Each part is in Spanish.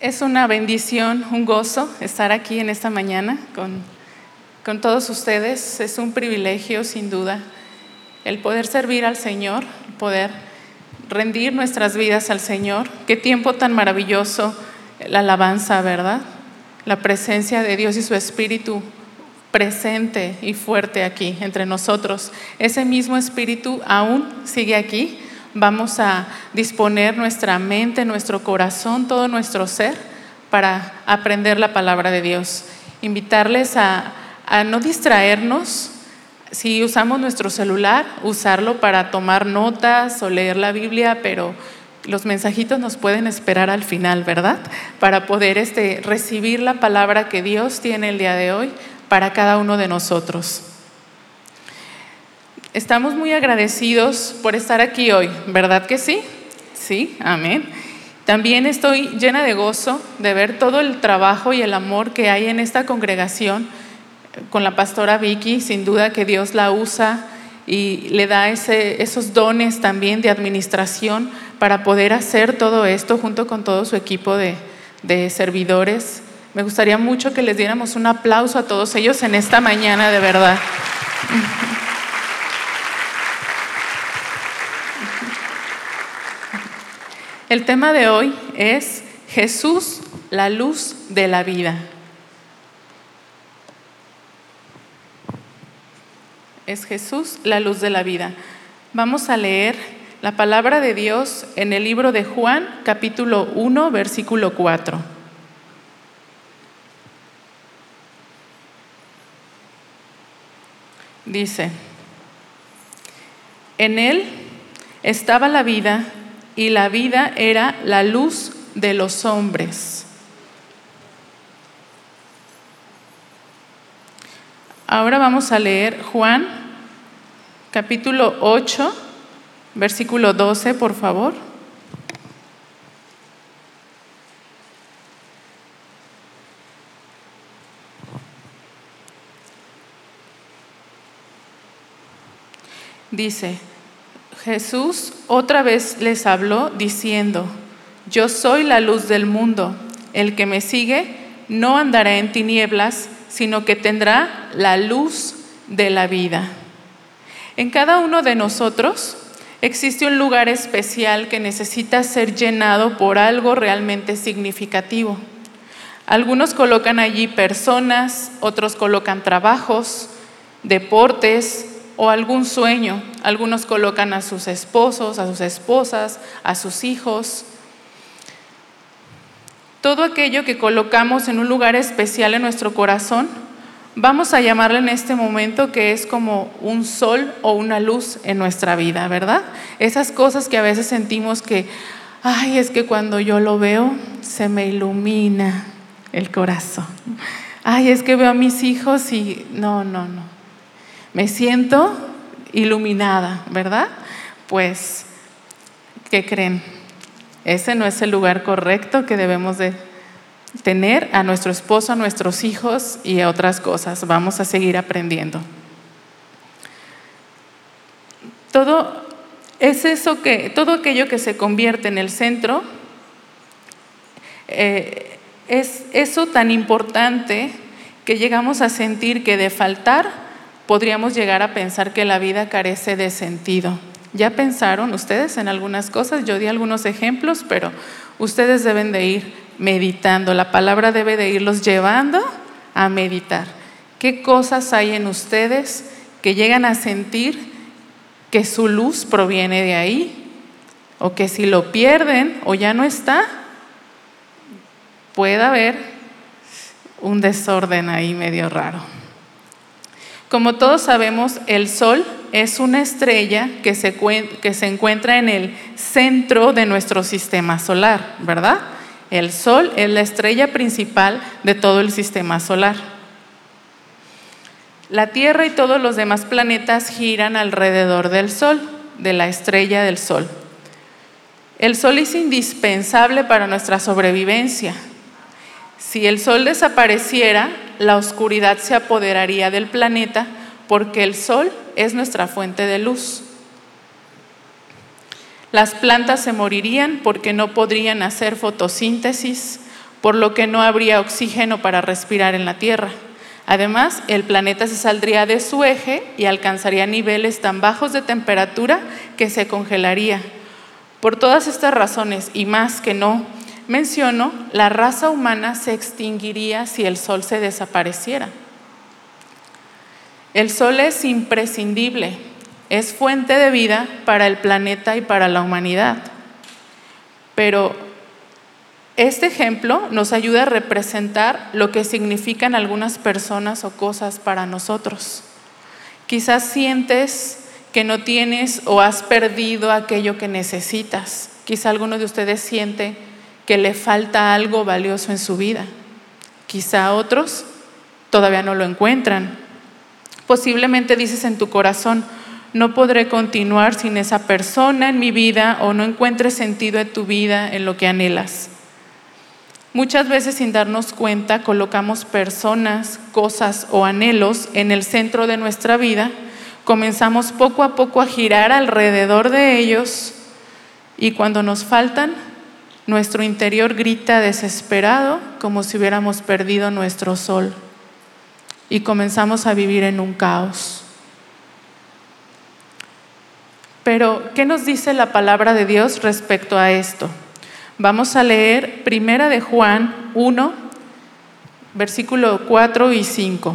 Es una bendición, un gozo estar aquí en esta mañana con, con todos ustedes. Es un privilegio, sin duda, el poder servir al Señor, poder rendir nuestras vidas al Señor. Qué tiempo tan maravilloso la alabanza, ¿verdad? La presencia de Dios y su Espíritu presente y fuerte aquí entre nosotros. Ese mismo Espíritu aún sigue aquí vamos a disponer nuestra mente, nuestro corazón, todo nuestro ser para aprender la palabra de Dios. Invitarles a, no distraernos. Si usamos nuestro celular, usarlo para tomar notas o leer la Biblia, pero los mensajitos nos pueden esperar al final, ¿verdad? Para poder este, recibir la palabra que Dios tiene el día de hoy para cada uno de nosotros. Estamos muy agradecidos por estar aquí hoy, ¿verdad que sí? Sí, amén. También estoy llena de gozo de ver todo el trabajo y el amor que hay en esta congregación con la pastora Vicky. Sin duda que Dios la usa y le da esos dones también de administración para poder hacer todo esto junto con todo su equipo de, de servidores. Me gustaría mucho que les diéramos un aplauso a todos ellos en esta mañana, de verdad. El tema de hoy es Jesús, la luz de la vida. Es Jesús, la luz de la vida. Vamos a leer la palabra de Dios en el libro de Juan, capítulo 1, versículo 4. Dice, en él estaba la vida y la vida era la luz de los hombres. Ahora vamos a leer Juan capítulo 8, versículo 12, por favor. Dice, Jesús otra vez les habló diciendo, yo soy la luz del mundo, el que me sigue no andará en tinieblas, sino que tendrá la luz de la vida. En cada uno de nosotros existe un lugar especial que necesita ser llenado por algo realmente significativo. Algunos colocan allí personas, otros colocan trabajos, deportes, o algún sueño. Algunos colocan a sus esposos, a sus esposas, a sus hijos. Todo aquello que colocamos en un lugar especial en nuestro corazón, vamos a llamarle en este momento que es como un sol o una luz en nuestra vida, ¿verdad? Esas cosas que a veces sentimos que, ay, es que cuando yo lo veo se me ilumina el corazón. Ay, es que veo a mis hijos y no, no, no me siento iluminada, ¿verdad? Pues, ¿qué creen? Ese no es el lugar correcto que debemos de tener a nuestro esposo, a nuestros hijos y a otras cosas. Vamos a seguir aprendiendo. Todo es eso que, todo aquello que se convierte en el centro, eh, es eso tan importante que llegamos a sentir que de faltar podríamos llegar a pensar que la vida carece de sentido. ¿Ya pensaron ustedes en algunas cosas? Yo di algunos ejemplos, pero ustedes deben de ir meditando. La palabra debe de irlos llevando a meditar. ¿Qué cosas hay en ustedes que llegan a sentir que su luz proviene de ahí? O que si lo pierden o ya no está, puede haber un desorden ahí medio raro. Como todos sabemos, el Sol es una estrella que se, que se, encuentra en el centro de nuestro sistema solar, ¿verdad? El Sol es la estrella principal de todo el sistema solar. La Tierra y todos los demás planetas giran alrededor del Sol, de la estrella del Sol. El Sol es indispensable para nuestra sobrevivencia. Si el Sol desapareciera, la oscuridad se apoderaría del planeta porque el Sol es nuestra fuente de luz. Las plantas se morirían porque no podrían hacer fotosíntesis, por lo que no habría oxígeno para respirar en la Tierra. Además, el planeta se saldría de su eje y alcanzaría niveles tan bajos de temperatura que se congelaría. Por todas estas razones y más que no menciono, la raza humana se extinguiría si el Sol se desapareciera. El Sol es imprescindible, es fuente de vida para el planeta y para la humanidad. Pero este ejemplo nos ayuda a representar lo que significan algunas personas o cosas para nosotros. Quizás sientes que no tienes o has perdido aquello que necesitas. Quizá alguno de ustedes siente que le falta algo valioso en su vida. Quizá otros todavía no lo encuentran. Posiblemente dices en tu corazón, no podré continuar sin esa persona en mi vida o no encuentres sentido en tu vida en lo que anhelas. Muchas veces sin darnos cuenta colocamos personas, cosas o anhelos en el centro de nuestra vida, comenzamos poco a poco a girar alrededor de ellos y cuando nos faltan, nuestro interior grita desesperado como si hubiéramos perdido nuestro sol y comenzamos a vivir en un caos. Pero, ¿qué nos dice la palabra de Dios respecto a esto? Vamos a leer Primera de Juan 1, versículo 4 y 5.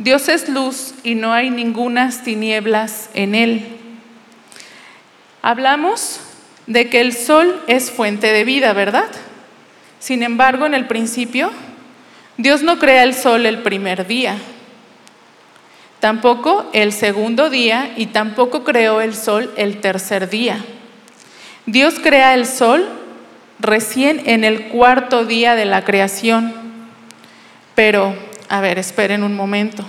Dios es luz y no hay ningunas tinieblas en Él. Hablamos de que el sol es fuente de vida, ¿verdad? Sin embargo, en el principio Dios no crea el sol el primer día, tampoco el segundo día y tampoco creó el sol el tercer día. Dios crea el sol recién en el cuarto día de la creación. Pero, a ver, esperen un momento.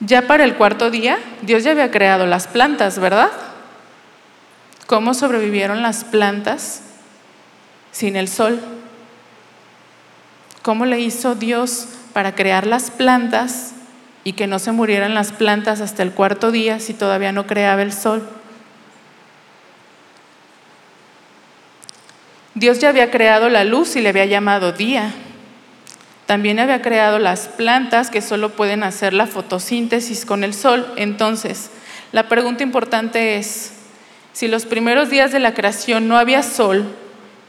Ya para el cuarto día, Dios ya había creado las plantas, ¿verdad? ¿Cómo sobrevivieron las plantas sin el sol? ¿Cómo le hizo Dios para crear las plantas y que no se murieran las plantas hasta el cuarto día si todavía no creaba el sol? Dios ya había creado la luz y le había llamado día. También había creado las plantas que solo pueden hacer la fotosíntesis con el sol. Entonces, la pregunta importante es, si los primeros días de la creación no había sol,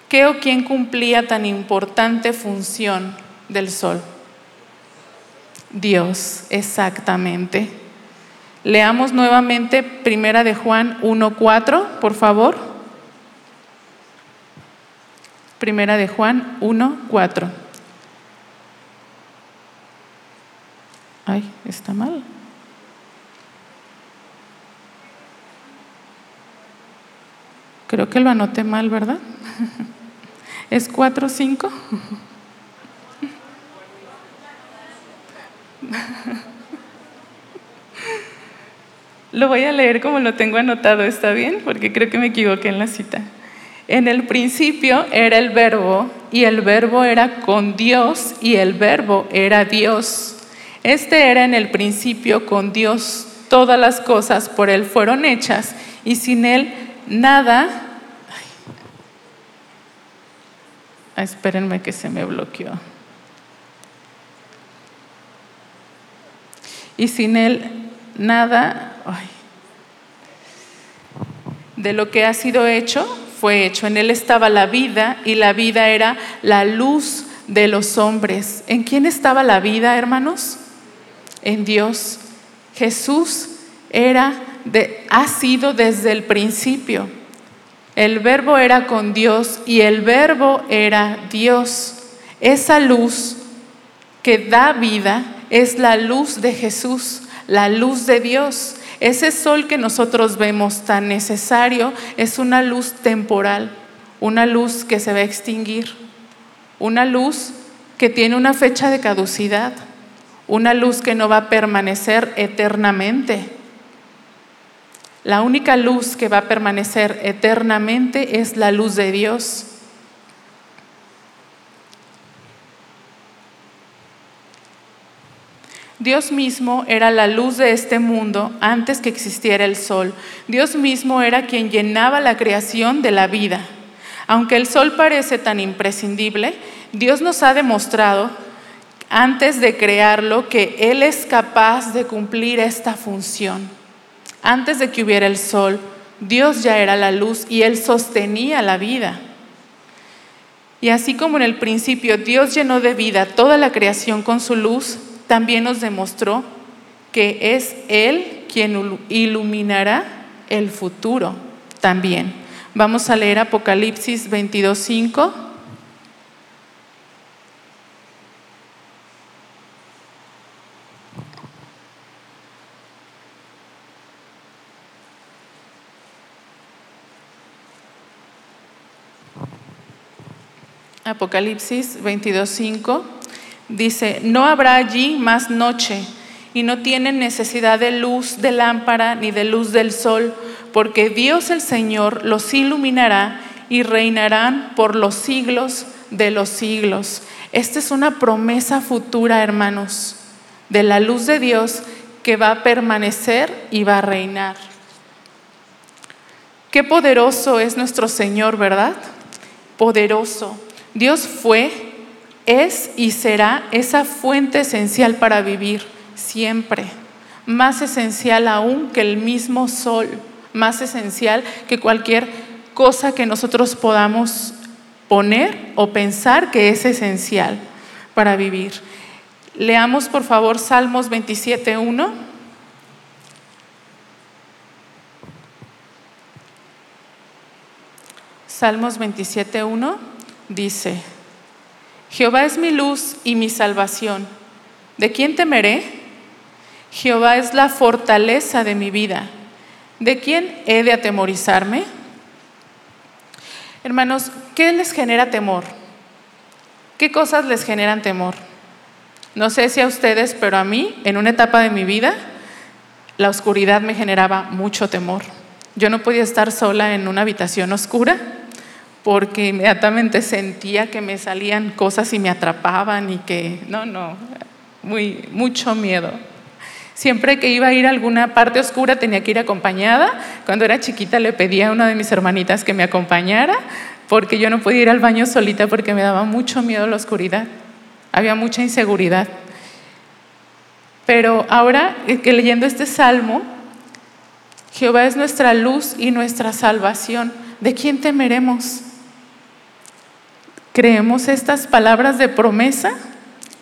¿Qué o quién cumplía tan importante función del sol? Dios, exactamente. Leamos nuevamente Primera de Juan 1:4, por favor. Primera de Juan 1:4. Ay, está mal. Creo que lo anoté mal, ¿verdad? ¿Es 4 5? Lo voy a leer como lo tengo anotado, ¿está bien? Porque creo que me equivoqué en la cita. En el principio era el verbo y el verbo era con Dios y el verbo era Dios. Este era en el principio con Dios. Todas las cosas por Él fueron hechas y sin Él nada espérenme que se me bloqueó. Y sin Él nada de lo que ha sido hecho fue hecho. En Él estaba la vida y la vida era la luz de los hombres. ¿En quién estaba la vida, hermanos? En Dios. Jesús era de, ha sido desde el principio. El verbo era con Dios y el verbo era Dios. Esa luz que da vida es la luz de Jesús, la luz de Dios. Ese sol que nosotros vemos tan necesario es una luz temporal, una luz que se va a extinguir, una luz que tiene una fecha de caducidad, una luz que no va a permanecer eternamente. La única luz que va a permanecer eternamente es la luz de Dios. Dios mismo era la luz de este mundo antes que existiera el sol. Dios mismo era quien llenaba la creación de la vida. Aunque el sol parece tan imprescindible, Dios nos ha demostrado antes de crearlo que Él es capaz de cumplir esta función. Antes de que hubiera el sol, Dios ya era la luz y Él sostenía la vida. Y así como en el principio Dios llenó de vida toda la creación con su luz, también nos demostró que es Él quien iluminará el futuro también. Vamos a leer Apocalipsis 22.5. Apocalipsis 22.5 Dice, no habrá allí más noche y no tienen necesidad de luz de lámpara ni de luz del sol, porque Dios el Señor los iluminará y reinarán por los siglos de los siglos. Esta es una promesa futura, hermanos, de la luz de Dios que va a permanecer y va a reinar. Qué poderoso es nuestro Señor, ¿verdad? Poderoso. Dios fue, es y será esa fuente esencial para vivir siempre, más esencial aún que el mismo sol, más esencial que cualquier cosa que nosotros podamos poner o pensar que es esencial para vivir. Leamos por favor Salmos 27.1. Salmos 27.1 dice, Jehová es mi luz y mi salvación. ¿De quién temeré? Jehová es la fortaleza de mi vida. ¿De quién he de atemorizarme? Hermanos, ¿qué les genera temor? ¿Qué cosas les generan temor? No sé si a ustedes, pero a mí, en una etapa de mi vida, la oscuridad me generaba mucho temor. Yo no podía estar sola en una habitación oscura porque inmediatamente sentía que me salían cosas y me atrapaban y que, no, no, muy, mucho miedo. Siempre que iba a ir a alguna parte oscura tenía que ir acompañada. Cuando era chiquita le pedía a una de mis hermanitas que me acompañara porque yo no podía ir al baño solita porque me daba mucho miedo la oscuridad. Había mucha inseguridad. Pero ahora eh, que leyendo este salmo, Jehová es nuestra luz y nuestra salvación. ¿De quién temeremos? ¿Creemos estas palabras de promesa?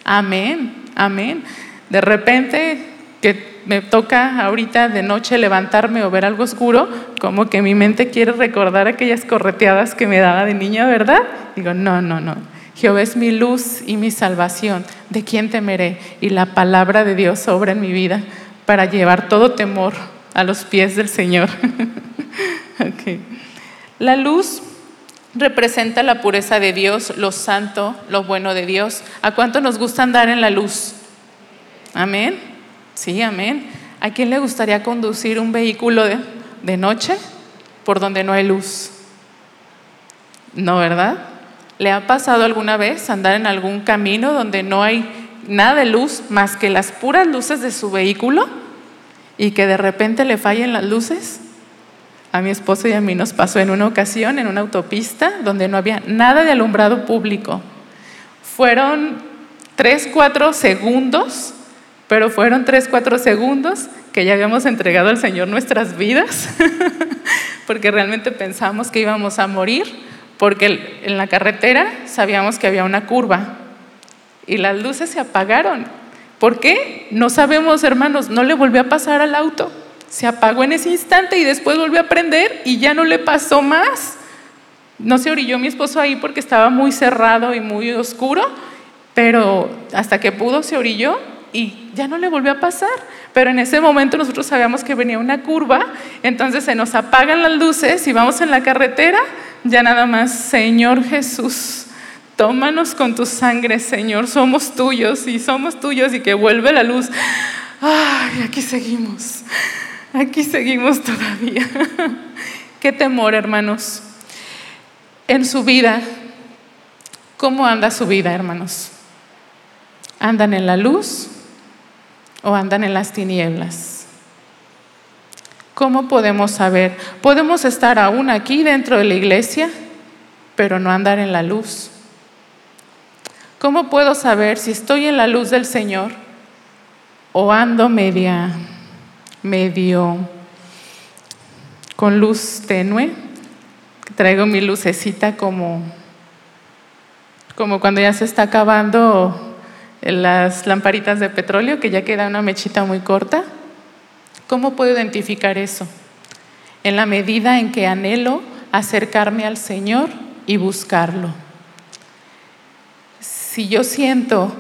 Amén, amén. De repente que me toca ahorita de noche levantarme o ver algo oscuro, como que mi mente quiere recordar aquellas correteadas que me daba de niña, ¿verdad? Digo, no, no, no. Jehová es mi luz y mi salvación. ¿De quién temeré? Y la palabra de Dios obra en mi vida para llevar todo temor a los pies del Señor. okay. La luz representa la pureza de Dios, lo santo, lo bueno de Dios. ¿A cuánto nos gusta andar en la luz? Amén. Sí, amén. ¿A quién le gustaría conducir un vehículo de, de noche por donde no hay luz? No, ¿verdad? ¿Le ha pasado alguna vez andar en algún camino donde no hay nada de luz más que las puras luces de su vehículo y que de repente le fallen las luces? A mi esposo y a mí nos pasó en una ocasión en una autopista donde no había nada de alumbrado público. Fueron tres, cuatro segundos, pero fueron tres, cuatro segundos que ya habíamos entregado al Señor nuestras vidas, porque realmente pensamos que íbamos a morir, porque en la carretera sabíamos que había una curva y las luces se apagaron. ¿Por qué? No sabemos, hermanos, no le volvió a pasar al auto. Se apagó en ese instante y después volvió a prender y ya no le pasó más. No se orilló mi esposo ahí porque estaba muy cerrado y muy oscuro, pero hasta que pudo se orilló y ya no le volvió a pasar. Pero en ese momento nosotros sabíamos que venía una curva, entonces se nos apagan las luces y vamos en la carretera, ya nada más, Señor Jesús, tómanos con tu sangre, Señor, somos tuyos y somos tuyos y que vuelve la luz. Ay, aquí seguimos, aquí seguimos todavía. Qué temor, hermanos. En su vida, ¿cómo anda su vida, hermanos? ¿Andan en la luz o andan en las tinieblas? ¿Cómo podemos saber? Podemos estar aún aquí dentro de la iglesia, pero no andar en la luz. ¿Cómo puedo saber si estoy en la luz del Señor o ando media, medio con luz tenue? Traigo mi lucecita como, como cuando ya se está acabando las lamparitas de petróleo, que ya queda una mechita muy corta. ¿Cómo puedo identificar eso? En la medida en que anhelo acercarme al Señor y buscarlo. Si yo siento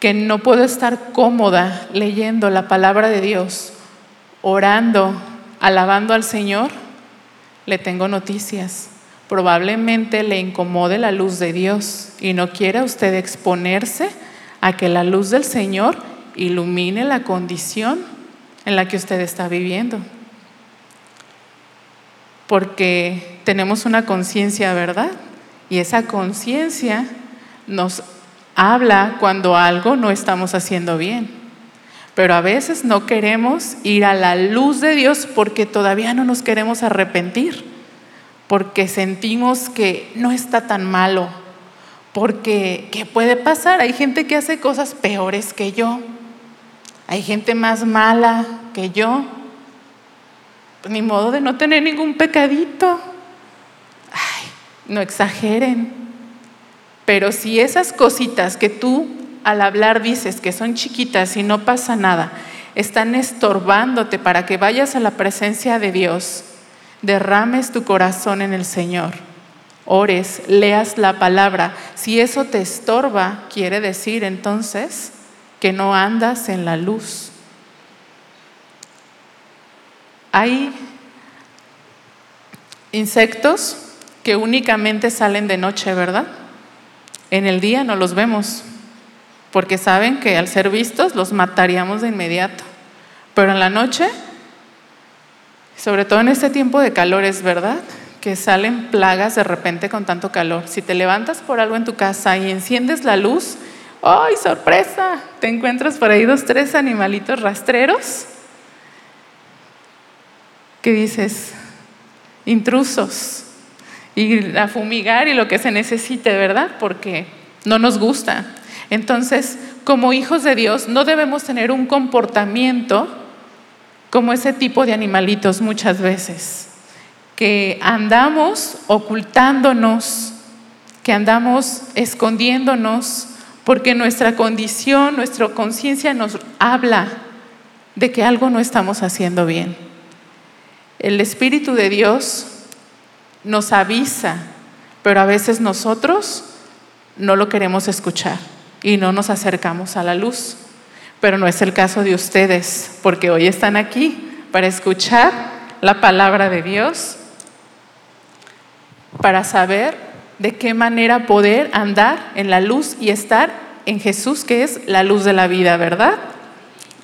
que no puedo estar cómoda leyendo la palabra de Dios, orando, alabando al Señor, le tengo noticias. Probablemente le incomode la luz de Dios y no quiera usted exponerse a que la luz del Señor ilumine la condición en la que usted está viviendo. Porque tenemos una conciencia, ¿verdad? Y esa conciencia nos habla cuando algo no estamos haciendo bien. Pero a veces no queremos ir a la luz de Dios porque todavía no nos queremos arrepentir, porque sentimos que no está tan malo, porque ¿qué puede pasar? Hay gente que hace cosas peores que yo, hay gente más mala que yo, ni modo de no tener ningún pecadito. Ay, no exageren. Pero si esas cositas que tú al hablar dices que son chiquitas y no pasa nada, están estorbándote para que vayas a la presencia de Dios, derrames tu corazón en el Señor, ores, leas la palabra. Si eso te estorba, quiere decir entonces que no andas en la luz. Hay insectos que únicamente salen de noche, ¿verdad? En el día no los vemos, porque saben que al ser vistos los mataríamos de inmediato. Pero en la noche, sobre todo en este tiempo de calor, es verdad que salen plagas de repente con tanto calor. Si te levantas por algo en tu casa y enciendes la luz, ¡ay, sorpresa! Te encuentras por ahí dos, tres animalitos rastreros que dices, intrusos y a fumigar y lo que se necesite, ¿verdad? Porque no nos gusta. Entonces, como hijos de Dios, no debemos tener un comportamiento como ese tipo de animalitos muchas veces, que andamos ocultándonos, que andamos escondiéndonos, porque nuestra condición, nuestra conciencia nos habla de que algo no estamos haciendo bien. El Espíritu de Dios nos avisa, pero a veces nosotros no lo queremos escuchar y no nos acercamos a la luz. Pero no es el caso de ustedes, porque hoy están aquí para escuchar la palabra de Dios, para saber de qué manera poder andar en la luz y estar en Jesús, que es la luz de la vida, ¿verdad?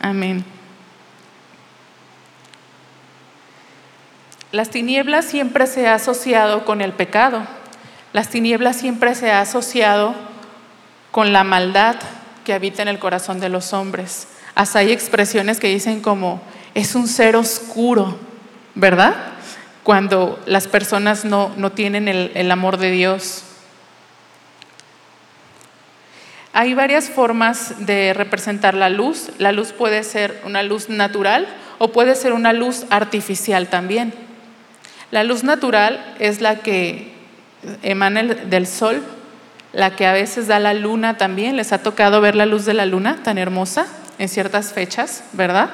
Amén. Las tinieblas siempre se ha asociado con el pecado. Las tinieblas siempre se ha asociado con la maldad que habita en el corazón de los hombres. Hasta hay expresiones que dicen como es un ser oscuro, ¿verdad? Cuando las personas no, no tienen el, el amor de Dios. Hay varias formas de representar la luz. La luz puede ser una luz natural o puede ser una luz artificial también. La luz natural es la que emana del sol, la que a veces da la luna también. Les ha tocado ver la luz de la luna tan hermosa en ciertas fechas, ¿verdad?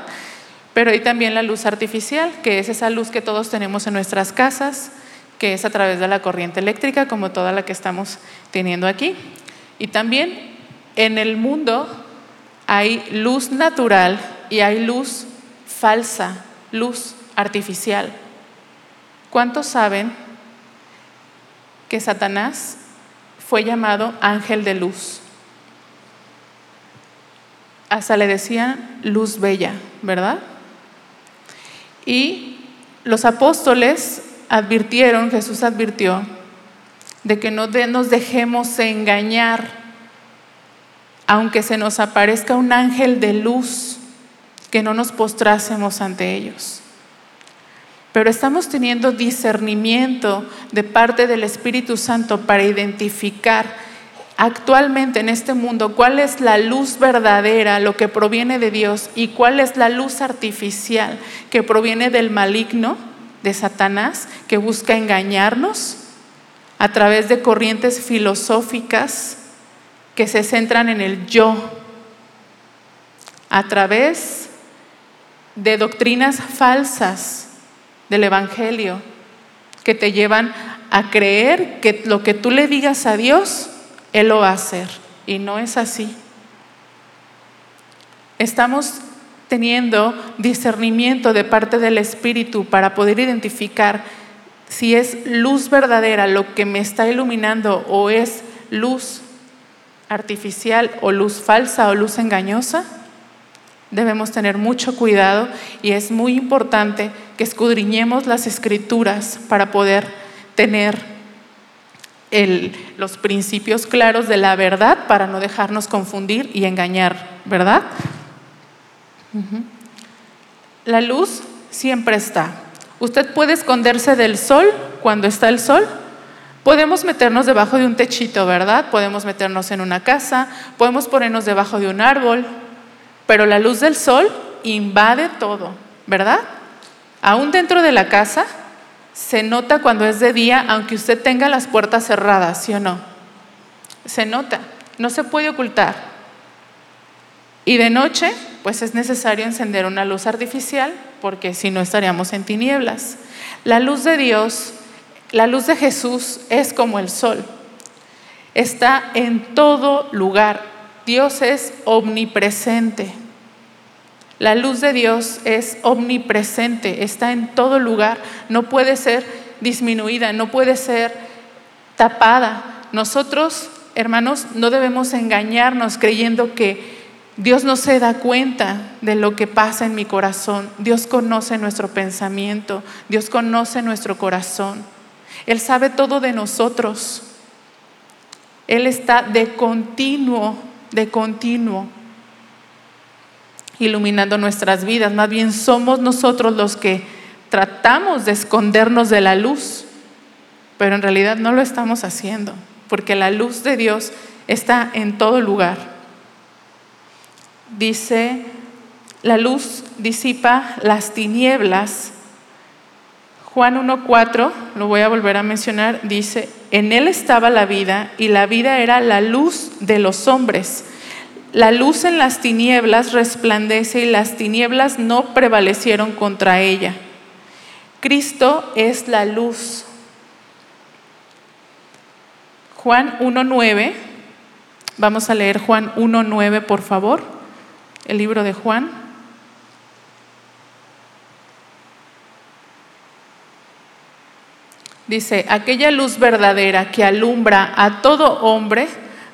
Pero hay también la luz artificial, que es esa luz que todos tenemos en nuestras casas, que es a través de la corriente eléctrica, como toda la que estamos teniendo aquí. Y también en el mundo Hay luz natural y hay luz falsa, luz artificial. ¿Cuántos saben que Satanás fue llamado ángel de luz? Hasta le decían luz bella, ¿verdad? Y los apóstoles advirtieron, Jesús advirtió, de que no nos dejemos engañar, aunque se nos aparezca un ángel de luz, que no nos postrásemos ante ellos. Pero estamos teniendo discernimiento de parte del Espíritu Santo para identificar actualmente en este mundo cuál es la luz verdadera, lo que proviene de Dios, y cuál es la luz artificial que proviene del maligno, de Satanás, que busca engañarnos a través de corrientes filosóficas que se centran en el yo, a través de doctrinas falsas del Evangelio que te llevan a creer que lo que tú le digas a Dios, Él lo va a hacer. Y no es así. Estamos teniendo discernimiento de parte del Espíritu para poder identificar si es luz verdadera lo que me está iluminando o es luz artificial o luz falsa o luz engañosa, debemos tener mucho cuidado y es muy importante que escudriñemos las escrituras para poder tener los principios claros de la verdad para no dejarnos confundir y engañar, ¿verdad? La luz siempre está. Usted puede esconderse del sol cuando está el sol. Podemos meternos debajo de un techito, ¿verdad? Podemos meternos en una casa, podemos ponernos debajo de un árbol, pero la luz del sol invade todo, ¿verdad? Aún dentro de la casa se nota cuando es de día, aunque usted tenga las puertas cerradas, ¿sí o no? Se nota, no se puede ocultar. Y de noche, pues es necesario encender una luz artificial porque si no estaríamos en tinieblas. La luz de Dios, la luz de Jesús es como el sol. Está en todo lugar. Dios es omnipresente. La luz de Dios es omnipresente, está en todo lugar, no puede ser disminuida, no puede ser tapada. Nosotros, hermanos, no debemos engañarnos creyendo que Dios no se da cuenta de lo que pasa en mi corazón. Dios conoce nuestro pensamiento. Dios conoce nuestro corazón. Él sabe todo de nosotros. Él está de continuo, de continuo, iluminando nuestras vidas. Más bien somos nosotros los que tratamos de escondernos de la luz, pero en realidad no lo estamos haciendo, porque la luz de Dios está en todo lugar dice, la luz disipa las tinieblas. Juan 1.4, lo voy a volver a mencionar, dice, en él estaba la vida y la vida era la luz de los hombres. La luz en las tinieblas resplandece y las tinieblas no prevalecieron contra ella. Cristo es la luz. Juan 1.9, vamos a leer Juan 1.9 por favor el libro de Juan. Dice, aquella luz verdadera que alumbra a todo hombre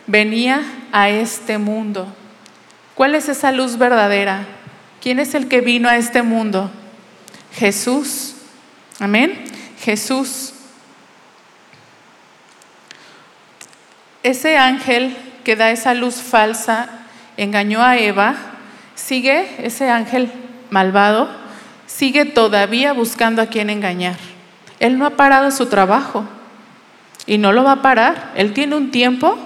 venía a este mundo. ¿Cuál es esa luz verdadera? ¿Quién es el que vino a este mundo? Jesús. Amén. Jesús. Ese ángel que da esa luz falsa engañó a Eva sigue ese ángel malvado, sigue todavía buscando a quien engañar. Él no ha parado su trabajo y no lo va a parar. Él tiene un tiempo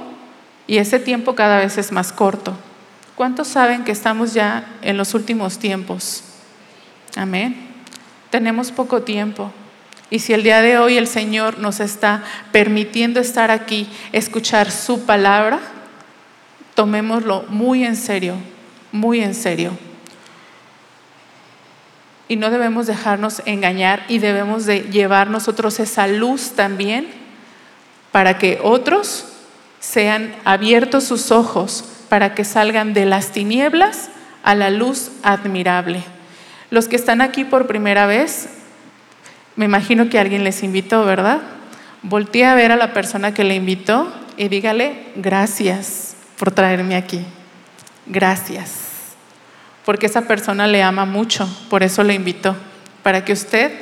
y ese tiempo cada vez es más corto. ¿Cuántos saben que estamos ya en los últimos tiempos? Amén. Tenemos poco tiempo. Y si el día de hoy el Señor nos está permitiendo estar aquí, escuchar su palabra, tomémoslo muy en serio, muy en serio. Y no debemos dejarnos engañar y debemos de llevar nosotros esa luz también para que otros sean abiertos sus ojos para que salgan de las tinieblas a la luz admirable. Los que están aquí por primera vez, me imagino que alguien les invitó, ¿verdad? Voltee a ver a la persona que le invitó y dígale gracias por traerme aquí. Gracias. Porque esa persona le ama mucho, por eso le invitó, para que usted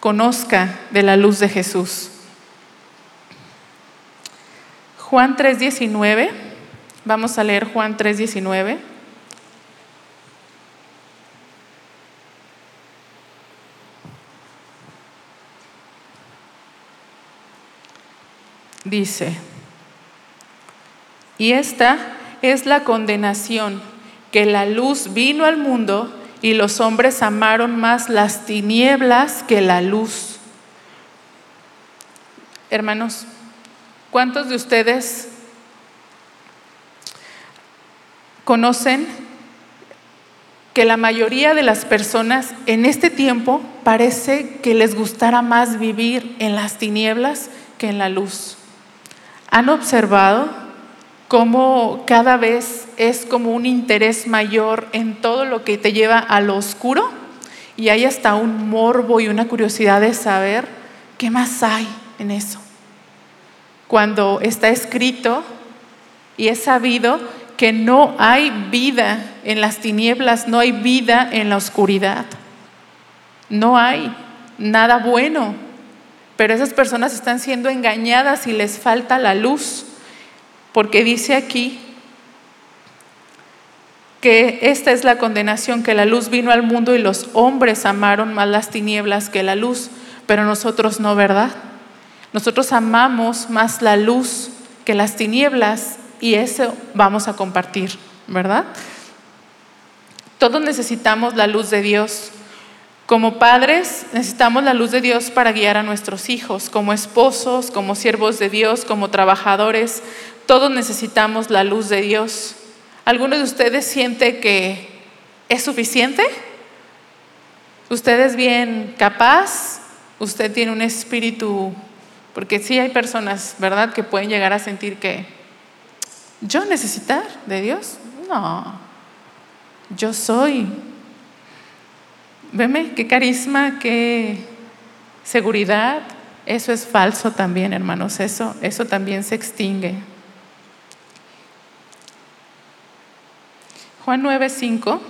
conozca de la luz de Jesús. Juan 3:19, vamos a leer Juan 3:19. Dice, y esta es la condenación, que la luz vino al mundo y los hombres amaron más las tinieblas que la luz. Hermanos, ¿cuántos de ustedes conocen que la mayoría de las personas en este tiempo parece que les gustara más vivir en las tinieblas que en la luz? ¿Han observado cómo cada vez es como un interés mayor en todo lo que te lleva a lo oscuro y hay hasta un morbo y una curiosidad de saber qué más hay en eso. Cuando está escrito y es sabido que no hay vida en las tinieblas, no hay vida en la oscuridad, no hay nada bueno, pero esas personas están siendo engañadas y les falta la luz porque dice aquí que esta es la condenación, que la luz vino al mundo y los hombres amaron más las tinieblas que la luz, pero nosotros no, ¿verdad? Nosotros amamos más la luz que las tinieblas y eso vamos a compartir, ¿verdad? Todos necesitamos la luz de Dios. Como padres necesitamos la luz de Dios para guiar a nuestros hijos, como esposos, como siervos de Dios, como trabajadores, todos necesitamos la luz de Dios. ¿Alguno de ustedes siente que es suficiente? ¿Usted es bien capaz? ¿Usted tiene un espíritu? Porque sí hay personas, ¿verdad?, que pueden llegar a sentir que yo necesitar de Dios. No, yo soy. Veme qué carisma, qué seguridad. Eso es falso también, hermanos. Eso, eso también se extingue. Juan 9:5,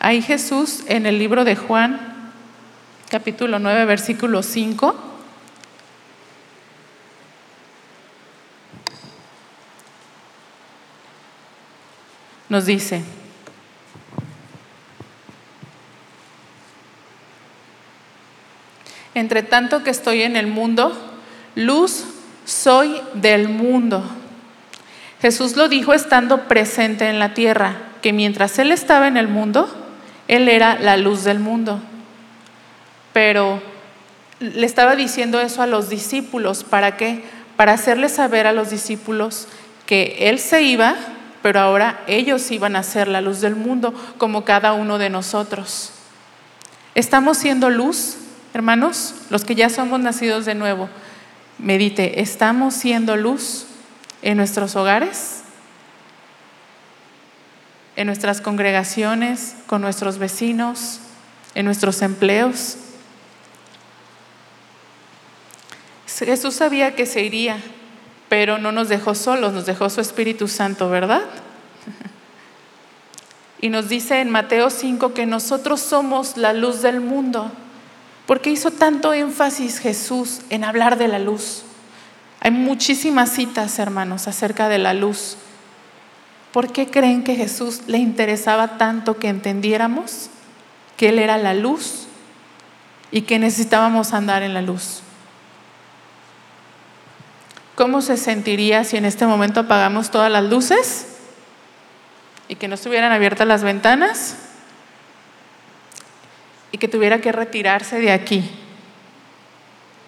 ahí Jesús en el libro de Juan, capítulo 9, versículo 5, nos dice, entre tanto que estoy en el mundo, luz soy del mundo. Jesús lo dijo estando presente en la tierra, que mientras Él estaba en el mundo, Él era la luz del mundo. Pero le estaba diciendo eso a los discípulos, ¿para qué? Para hacerles saber a los discípulos que Él se iba, pero ahora ellos iban a ser la luz del mundo, como cada uno de nosotros. ¿Estamos siendo luz, hermanos? Los que ya somos nacidos de nuevo. Medite, ¿estamos siendo luz? en nuestros hogares, en nuestras congregaciones, con nuestros vecinos, en nuestros empleos. Jesús sabía que se iría, pero no nos dejó solos, nos dejó su Espíritu Santo, ¿verdad? Y nos dice en Mateo 5 que nosotros somos la luz del mundo. ¿Por qué hizo tanto énfasis Jesús en hablar de la luz? Hay muchísimas citas, hermanos, acerca de la luz. ¿Por qué creen que Jesús le interesaba tanto que entendiéramos que Él era la luz y que necesitábamos andar en la luz? ¿Cómo se sentiría si en este momento apagamos todas las luces y que no estuvieran abiertas las ventanas y que tuviera que retirarse de aquí?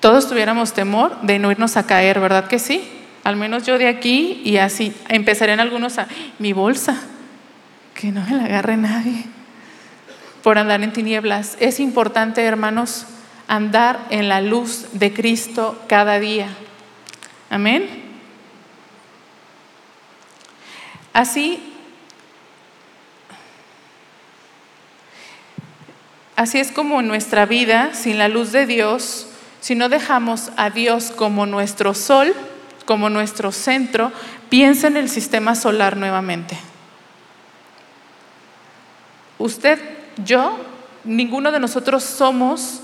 todos tuviéramos temor de no irnos a caer, ¿verdad que sí? Al menos yo de aquí y así. Empezarían algunos a, mi bolsa, que no me la agarre nadie, por andar en tinieblas. Es importante, hermanos, andar en la luz de Cristo cada día. Amén. Así, así es como nuestra vida, sin la luz de Dios, si no dejamos a Dios como nuestro sol, como nuestro centro, piensa en el sistema solar nuevamente. Usted, yo, ninguno de nosotros somos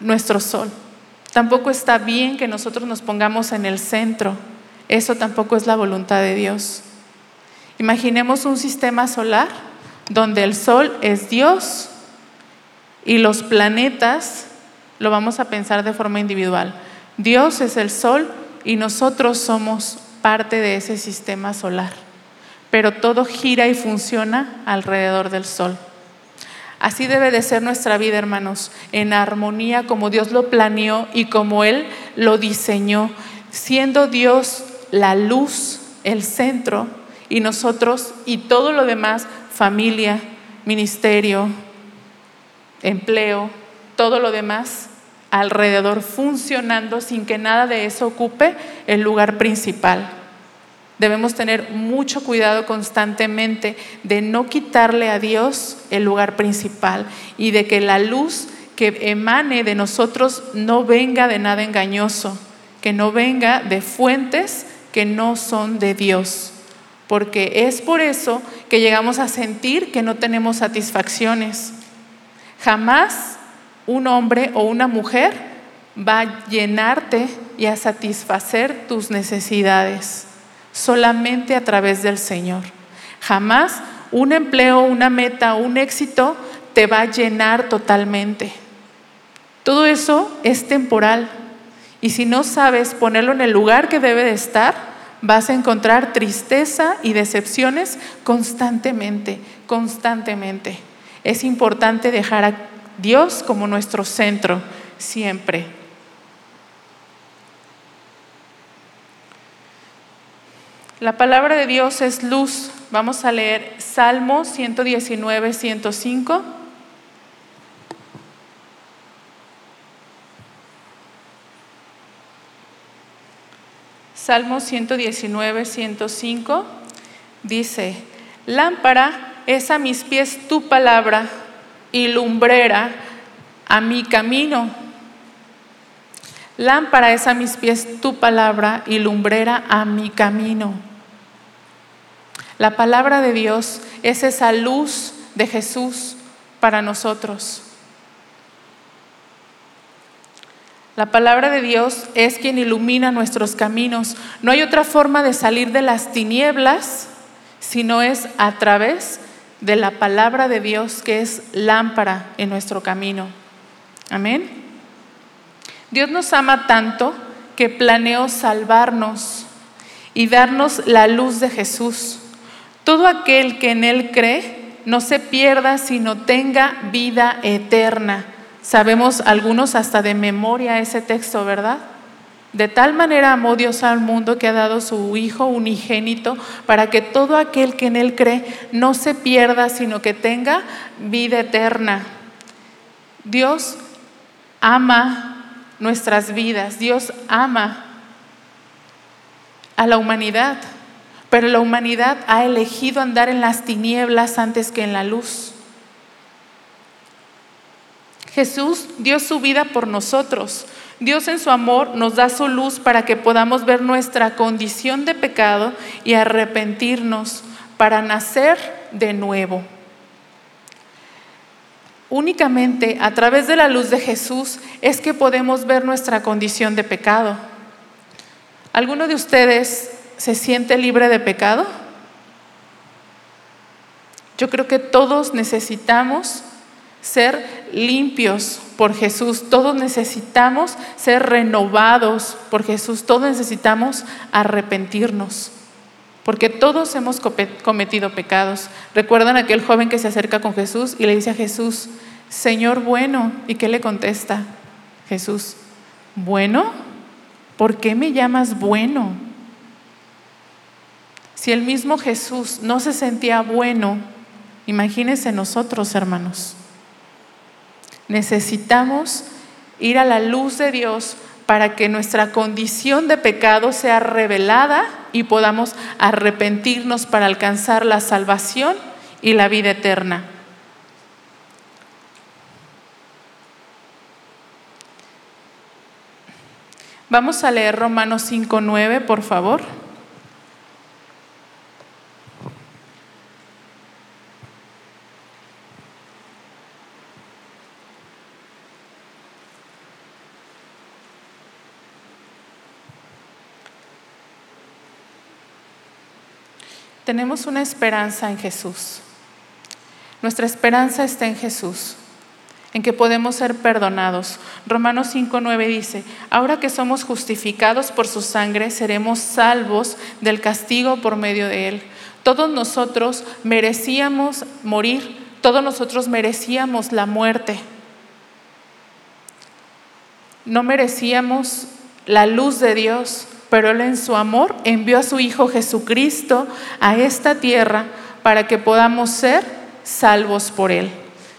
nuestro sol. Tampoco está bien que nosotros nos pongamos en el centro. Eso tampoco es la voluntad de Dios. Imaginemos un sistema solar donde el sol es Dios y los planetas lo vamos a pensar de forma individual. Dios es el sol y nosotros somos parte de ese sistema solar. Pero todo gira y funciona alrededor del sol. Así debe de ser nuestra vida, hermanos, en armonía como Dios lo planeó y como Él lo diseñó, siendo Dios la luz, el centro, y nosotros y todo lo demás, familia, ministerio, empleo, todo lo demás alrededor funcionando sin que nada de eso ocupe el lugar principal. Debemos tener mucho cuidado constantemente de no quitarle a Dios el lugar principal y de que la luz que emane de nosotros no venga de nada engañoso, que no venga de fuentes que no son de Dios. Porque es por eso que llegamos a sentir que no tenemos satisfacciones. Jamás un hombre o una mujer va a llenarte y a satisfacer tus necesidades solamente a través del Señor. Jamás un empleo, una meta, un éxito te va a llenar totalmente. Todo eso es temporal. Y si no sabes ponerlo en el lugar que debe de estar, vas a encontrar tristeza y decepciones constantemente, constantemente. Es importante dejar a Dios como nuestro centro siempre. La palabra de Dios es luz. Vamos a leer Salmo 119, 105. Salmo 119, 105 dice, lámpara es a mis pies tu palabra y lumbrera a mi camino. Lámpara es a mis pies tu palabra y lumbrera a mi camino. La palabra de Dios es esa luz de Jesús para nosotros. La palabra de Dios es quien ilumina nuestros caminos. No hay otra forma de salir de las tinieblas sino es a través de la palabra de Dios que es lámpara en nuestro camino. Amén. Dios nos ama tanto que planeó salvarnos y darnos la luz de Jesús. Todo aquel que en Él cree no se pierda, sino tenga vida eterna. Sabemos algunos hasta de memoria ese texto, ¿verdad? De tal manera amó Dios al mundo que ha dado su Hijo unigénito para que todo aquel que en Él cree no se pierda, sino que tenga vida eterna. Dios ama nuestras vidas, Dios ama a la humanidad pero la humanidad ha elegido andar en las tinieblas antes que en la luz. Jesús dio su vida por nosotros. Dios en su amor nos da su luz para que podamos ver nuestra condición de pecado y arrepentirnos para nacer de nuevo. Únicamente a través de la luz de Jesús es que podemos ver nuestra condición de pecado. ¿Alguno de ustedes se siente libre de pecado? Yo creo que todos necesitamos ser limpios por Jesús, todos necesitamos ser renovados por Jesús, todos necesitamos arrepentirnos, porque todos hemos cometido pecados. ¿Recuerdan aquel joven que se acerca con Jesús y le dice a Jesús, Señor bueno? ¿Y qué le contesta Jesús? ¿Bueno? ¿Por qué me llamas bueno? Si el mismo Jesús no se sentía bueno, imagínense nosotros, hermanos. Necesitamos ir a la luz de Dios para que nuestra condición de pecado sea revelada y podamos arrepentirnos para alcanzar la salvación y la vida eterna. Vamos a leer Romanos 5.9, por favor. Tenemos una esperanza en Jesús. Nuestra esperanza está en Jesús, en que podemos ser perdonados. Romanos 5.9 dice, ahora que somos justificados por su sangre, seremos salvos del castigo por medio de él. Todos nosotros merecíamos morir, todos nosotros merecíamos la muerte. No merecíamos la luz de Dios, pero Él en su amor envió a su Hijo Jesucristo a esta tierra para que podamos ser salvos por Él,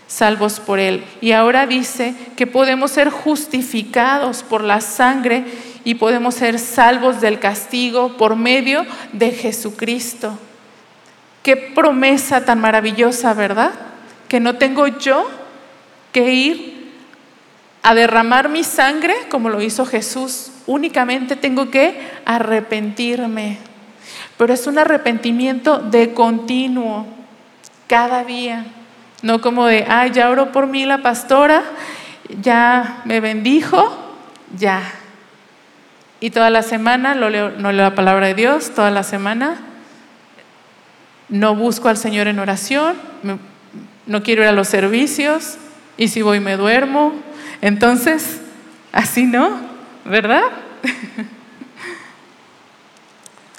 salvos por Él. Y ahora dice que podemos ser justificados por la sangre y podemos ser salvos del castigo por medio de Jesucristo. Qué promesa tan maravillosa, ¿verdad? Que no tengo yo que ir a derramar mi sangre como lo hizo Jesús. Únicamente tengo que arrepentirme. Pero es un arrepentimiento de continuo, cada día. No como de, ay, ya oro por mí la pastora, ya me bendijo, ya. Y toda la semana no leo, no leo la palabra de Dios, toda la semana no busco al Señor en oración, no quiero ir a los servicios, y si voy me duermo, entonces, así no, ¿verdad?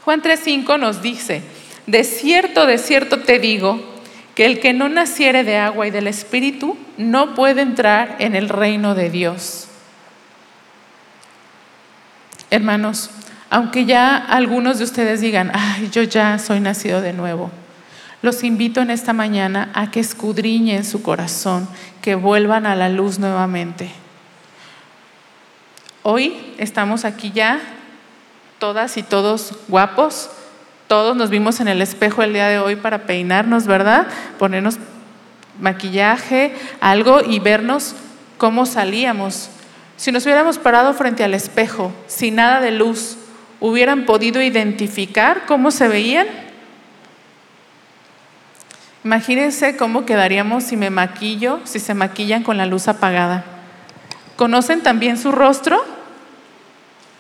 Juan 3.5 nos dice, de cierto, de cierto te digo, que el que no naciere de agua y del Espíritu no puede entrar en el reino de Dios. Hermanos, aunque ya algunos de ustedes digan, ay, yo ya soy nacido de nuevo, los invito en esta mañana a que escudriñen su corazón, que vuelvan a la luz nuevamente. Hoy estamos aquí ya, todas y todos guapos, todos nos vimos en el espejo el día de hoy para peinarnos, ¿verdad? Ponernos maquillaje, algo y vernos cómo salíamos. Si nos hubiéramos parado frente al espejo, sin nada de luz, ¿hubieran podido identificar cómo se veían? Imagínense cómo quedaríamos si me maquillo, si se maquillan con la luz apagada. ¿Conocen también su rostro?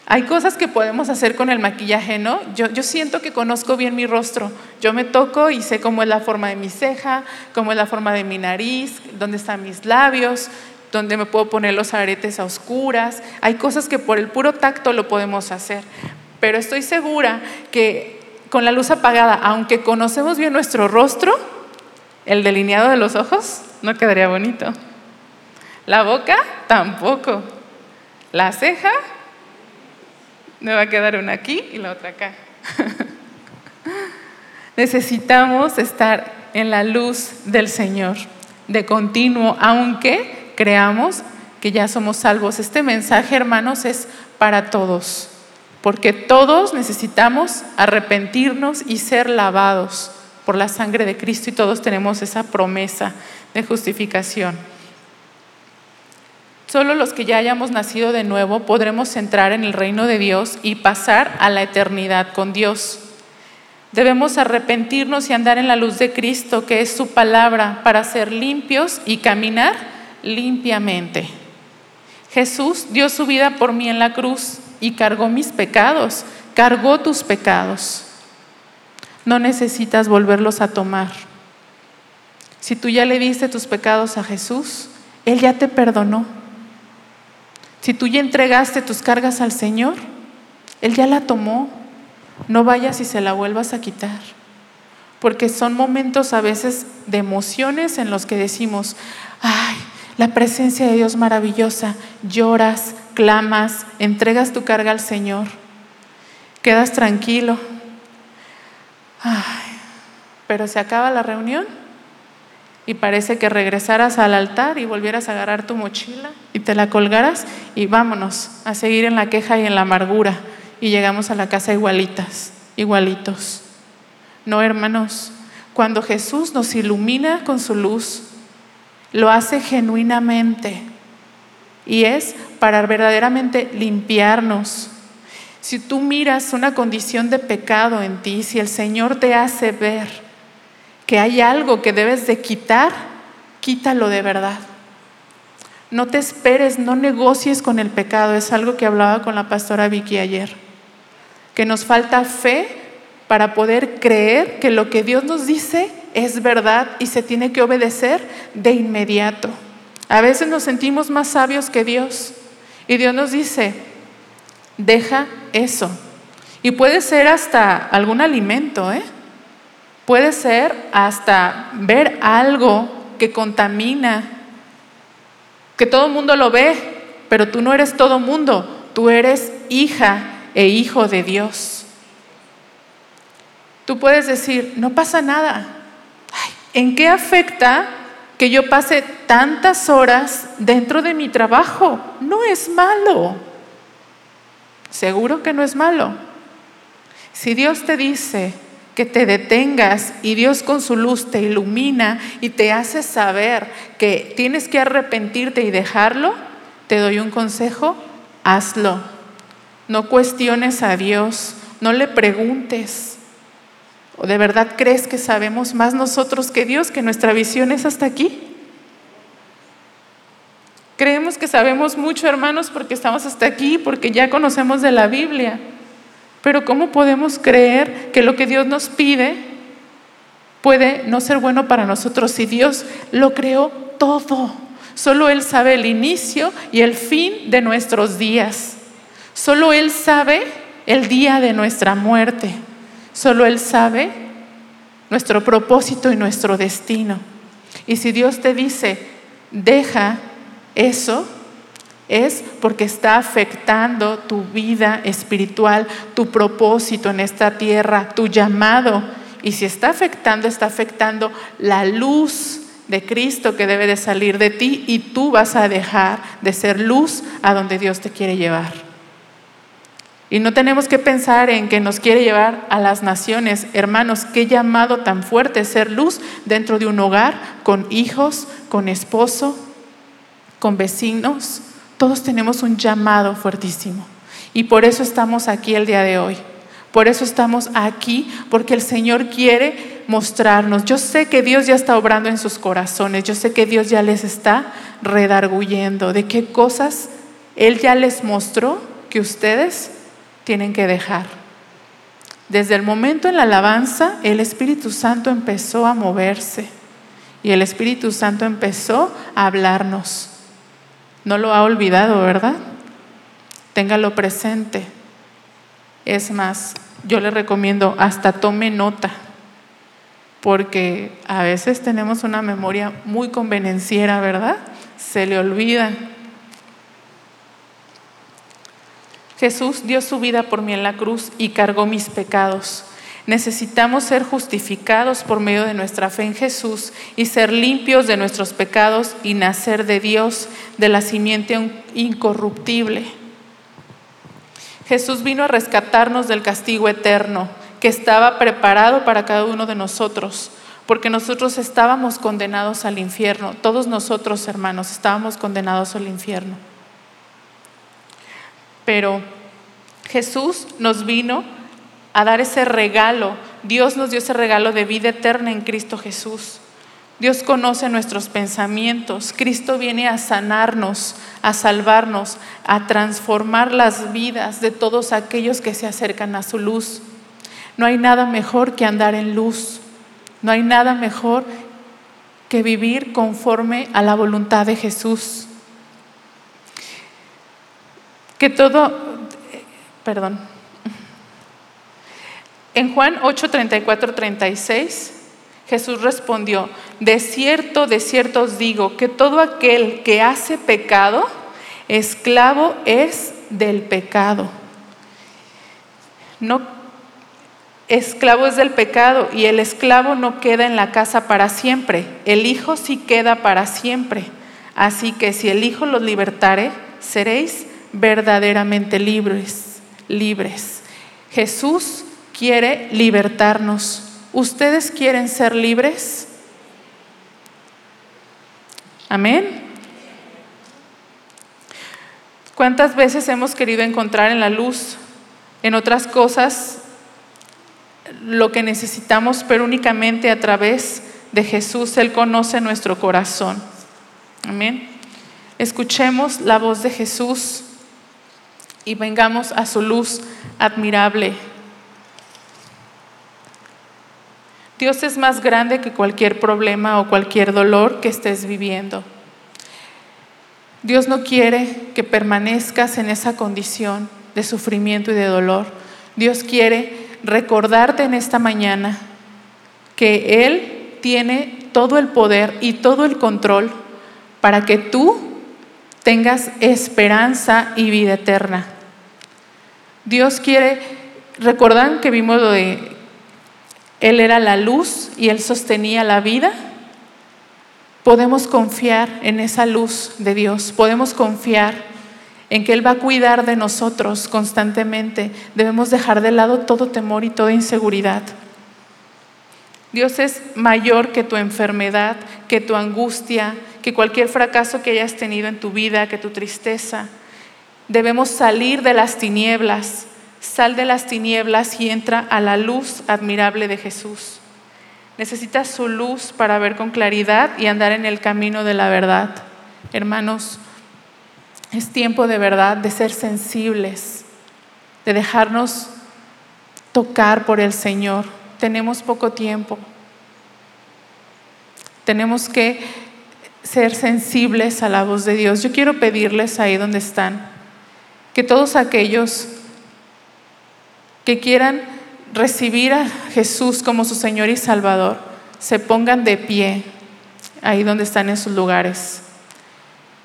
Hay cosas que podemos hacer con el maquillaje, ¿no? Yo, yo, siento que conozco bien mi rostro. Yo me toco y sé cómo es la forma de mi ceja, cómo es la forma de mi nariz, dónde están mis labios, dónde me puedo poner los aretes a oscuras. Hay cosas que por el puro tacto lo podemos hacer. Pero estoy segura que con la luz apagada, aunque conocemos bien nuestro rostro, el delineado de los ojos no quedaría bonito. La boca tampoco. La ceja me va a quedar una aquí y la otra acá. Necesitamos estar en la luz del Señor de continuo, aunque creamos que ya somos salvos. Este mensaje, hermanos, es para todos, porque todos necesitamos arrepentirnos y ser lavados por la sangre de Cristo y todos tenemos esa promesa de justificación. Solo los que ya hayamos nacido de nuevo podremos entrar en el reino de Dios y pasar a la eternidad con Dios. Debemos arrepentirnos y andar en la luz de Cristo, que es su palabra, para ser limpios y caminar limpiamente. Jesús dio su vida por mí en la cruz y cargó mis pecados, cargó tus pecados no necesitas volverlos a tomar. Si tú ya le diste tus pecados a Jesús, Él ya te perdonó. Si tú ya entregaste tus cargas al Señor, Él ya la tomó. No vayas y se la vuelvas a quitar. Porque son momentos a veces de emociones en los que decimos, ay, la presencia de Dios maravillosa, lloras, clamas, entregas tu carga al Señor, quedas tranquilo, Ay, pero se acaba la reunión y parece que regresaras al altar y volvieras a agarrar tu mochila y te la colgaras y vámonos a seguir en la queja y en la amargura y llegamos a la casa igualitas, igualitos. No, hermanos, cuando Jesús nos ilumina con su luz, lo hace genuinamente y es para verdaderamente limpiarnos. Si tú miras una condición de pecado en ti, si el Señor te hace ver, que hay algo que debes de quitar, quítalo de verdad. No te esperes, no negocies con el pecado. Es algo que hablaba con la pastora Vicky ayer. Que nos falta fe para poder creer que lo que Dios nos dice es verdad y se tiene que obedecer de inmediato. A veces nos sentimos más sabios que Dios y Dios nos dice, deja eso. Y puede ser hasta algún alimento, ¿eh? Puede ser hasta ver algo que contamina, que todo el mundo lo ve, pero tú no eres todo mundo, tú eres hija e hijo de Dios. Tú puedes decir, no pasa nada. ¿En qué afecta que yo pase tantas horas dentro de mi trabajo? No es malo. Seguro que no es malo. Si Dios te dice, que te detengas y Dios con su luz te ilumina y te hace saber que tienes que arrepentirte y dejarlo, te doy un consejo, hazlo. No cuestiones a Dios, no le preguntes. ¿O de verdad crees que sabemos más nosotros que Dios, que nuestra visión es hasta aquí? Creemos que sabemos mucho, hermanos, porque estamos hasta aquí, porque ya conocemos de la Biblia. Pero ¿cómo podemos creer que lo que Dios nos pide puede no ser bueno para nosotros si Dios lo creó todo? Solo Él sabe el inicio y el fin de nuestros días. Solo Él sabe el día de nuestra muerte. Solo Él sabe nuestro propósito y nuestro destino. Y si Dios te dice, deja eso, es porque está afectando tu vida espiritual, tu propósito en esta tierra, tu llamado. Y si está afectando, está afectando la luz de Cristo que debe de salir de ti y tú vas a dejar de ser luz a donde Dios te quiere llevar. Y no tenemos que pensar en que nos quiere llevar a las naciones. Hermanos, qué llamado tan fuerte ser luz dentro de un hogar, con hijos, con esposo, con vecinos, todos tenemos un llamado fuertísimo. Y por eso estamos aquí el día de hoy. Por eso estamos aquí, porque el Señor quiere mostrarnos. Yo sé que Dios ya está obrando en sus corazones. Yo sé que Dios ya les está redarguyendo de qué cosas Él ya les mostró que ustedes tienen que dejar. Desde el momento en la alabanza, el Espíritu Santo empezó a moverse y el Espíritu Santo empezó a hablarnos. No lo ha olvidado, ¿verdad? Téngalo presente. Es más, yo le recomiendo hasta tome nota, porque a veces tenemos una memoria muy convenenciera, ¿verdad? Se le olvida. Jesús dio su vida por mí en la cruz y cargó mis pecados. Necesitamos ser justificados por medio de nuestra fe en Jesús y ser limpios de nuestros pecados y nacer de Dios, de la simiente incorruptible. Jesús vino a rescatarnos del castigo eterno que estaba preparado para cada uno de nosotros, porque nosotros estábamos condenados al infierno, todos nosotros hermanos estábamos condenados al infierno. Pero Jesús nos vino a dar ese regalo. Dios nos dio ese regalo de vida eterna en Cristo Jesús. Dios conoce nuestros pensamientos. Cristo viene a sanarnos, a salvarnos, a transformar las vidas de todos aquellos que se acercan a su luz. No hay nada mejor que andar en luz. No hay nada mejor que vivir conforme a la voluntad de Jesús. Que todo, perdón, en Juan 8, 34, 36, Jesús respondió, de cierto, de cierto os digo, que todo aquel que hace pecado, esclavo es del pecado. No, esclavo es del pecado y el esclavo no queda en la casa para siempre, el Hijo sí queda para siempre. Así que si el Hijo los libertare, seréis verdaderamente libres, libres. Jesús quiere libertarnos. ¿Ustedes quieren ser libres? Amén. ¿Cuántas veces hemos querido encontrar en la luz, en otras cosas, lo que necesitamos, pero únicamente a través de Jesús? Él conoce nuestro corazón. Amén. Escuchemos la voz de Jesús y vengamos a su luz admirable. Dios es más grande que cualquier problema o cualquier dolor que estés viviendo. Dios no quiere que permanezcas en esa condición de sufrimiento y de dolor. Dios quiere recordarte en esta mañana que Él tiene todo el poder y todo el control para que tú tengas esperanza y vida eterna. Dios quiere, recordan que vimos lo de, Él era la luz y Él sostenía la vida. Podemos confiar en esa luz de Dios, podemos confiar en que Él va a cuidar de nosotros constantemente. Debemos dejar de lado todo temor y toda inseguridad. Dios es mayor que tu enfermedad, que tu angustia, que cualquier fracaso que hayas tenido en tu vida, que tu tristeza. Debemos salir de las tinieblas. Sal de las tinieblas y entra a la luz admirable de Jesús. Necesitas su luz para ver con claridad y andar en el camino de la verdad. Hermanos, es tiempo de verdad de ser sensibles, de dejarnos tocar por el Señor. Tenemos poco tiempo. Tenemos que ser sensibles a la voz de Dios. Yo quiero pedirles ahí donde están, que todos aquellos que quieran recibir a Jesús como su Señor y Salvador, se pongan de pie ahí donde están en sus lugares.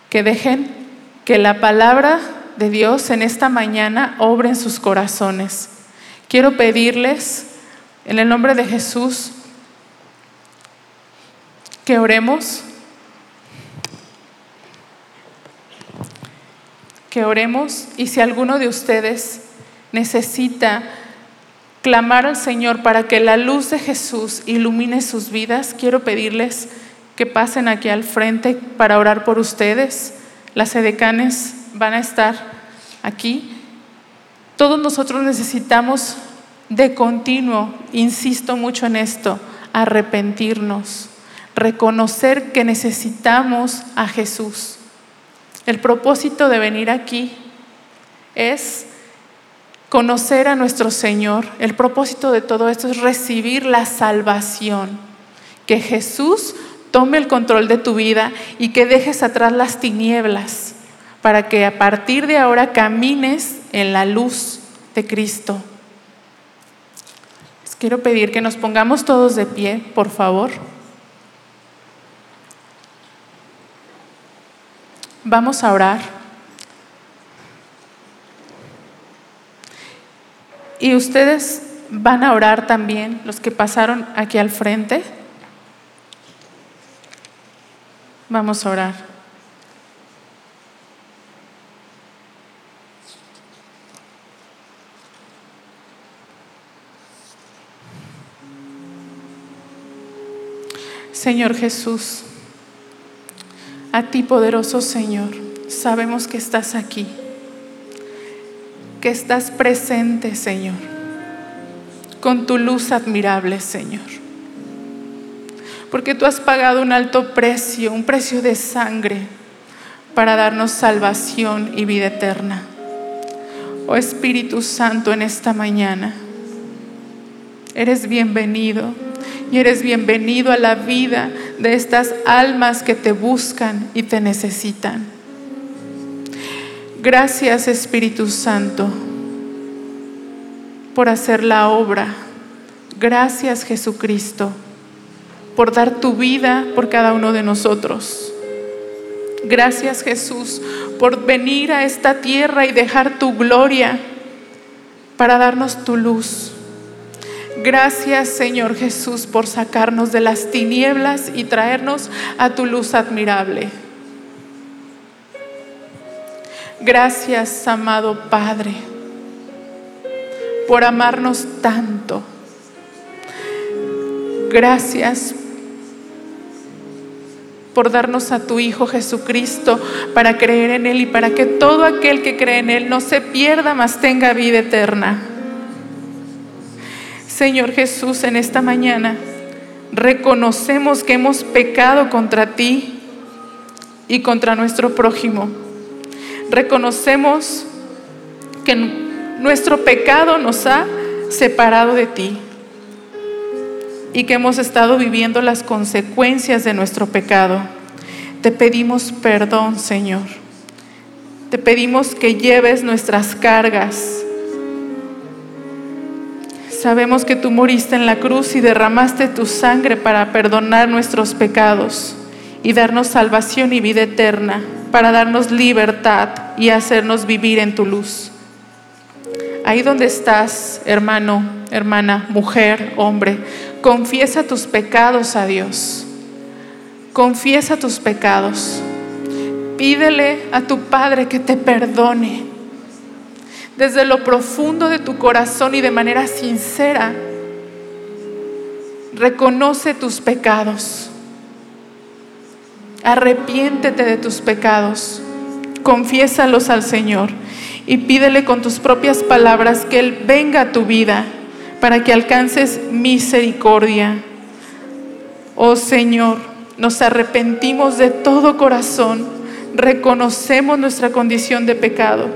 Que dejen que la palabra de Dios en esta mañana obre en sus corazones. Quiero pedirles, en el nombre de Jesús, que oremos que oremos y si alguno de ustedes necesita clamar al Señor para que la luz de Jesús ilumine sus vidas, quiero pedirles que pasen aquí al frente para orar por ustedes. Las edecanes van a estar aquí. Todos nosotros necesitamos de continuo, insisto mucho en esto, arrepentirnos, reconocer que necesitamos a Jesús. El propósito de venir aquí es conocer a nuestro Señor. El propósito de todo esto es recibir la salvación. Que Jesús tome el control de tu vida y que dejes atrás las tinieblas para que a partir de ahora camines en la luz de Cristo. Les quiero pedir que nos pongamos todos de pie, por favor. Vamos a orar. Y ustedes van a orar también, los que pasaron aquí al frente. Vamos a orar. Señor Jesús, a ti, poderoso Señor, sabemos que estás aquí, que estás presente, Señor, con tu luz admirable, Señor. Porque tú has pagado un alto precio, un precio de sangre, para darnos salvación y vida eterna. Oh Espíritu Santo, en esta mañana, eres bienvenido y eres bienvenido a la vida de estas almas que te buscan y te necesitan. Gracias Espíritu Santo por hacer la obra. Gracias Jesucristo por dar tu vida por cada uno de nosotros. Gracias Jesús por venir a esta tierra y dejar tu gloria para darnos tu luz. Gracias Señor Jesús por sacarnos de las tinieblas y traernos a tu luz admirable. Gracias amado Padre por amarnos tanto. Gracias por darnos a tu Hijo Jesucristo para creer en Él y para que todo aquel que cree en Él no se pierda, mas tenga vida eterna. Señor Jesús, en esta mañana reconocemos que hemos pecado contra ti y contra nuestro prójimo. Reconocemos que nuestro pecado nos ha separado de ti y que hemos estado viviendo las consecuencias de nuestro pecado. Te pedimos perdón, Señor. Te pedimos que lleves nuestras cargas. Sabemos que tú moriste en la cruz y derramaste tu sangre para perdonar nuestros pecados y darnos salvación y vida eterna, para darnos libertad y hacernos vivir en tu luz. Ahí donde estás, hermano, hermana, mujer, hombre, confiesa tus pecados a Dios. Confiesa tus pecados. Pídele a tu Padre que te perdone. Desde lo profundo de tu corazón y de manera sincera, reconoce tus pecados. Arrepiéntete de tus pecados. Confiésalos al Señor y pídele con tus propias palabras que Él venga a tu vida para que alcances misericordia. Oh Señor, nos arrepentimos de todo corazón, reconocemos nuestra condición de pecado.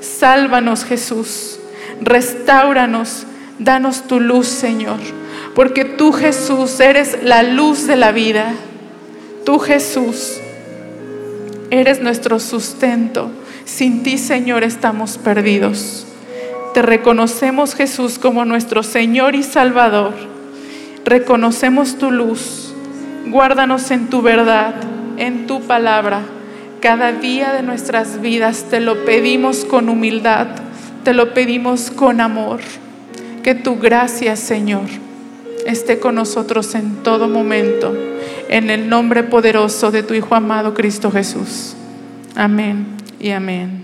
Sálvanos Jesús, restauranos, danos tu luz Señor, porque tú Jesús eres la luz de la vida. Tú Jesús eres nuestro sustento. Sin ti, Señor, estamos perdidos. Te reconocemos, Jesús, como nuestro Señor y Salvador. Reconocemos tu luz. Guárdanos en tu verdad, en tu palabra. Cada día de nuestras vidas te lo pedimos con humildad, te lo pedimos con amor. Que tu gracia, Señor, esté con nosotros en todo momento. En el nombre poderoso de tu Hijo amado Cristo Jesús. Amén y amén.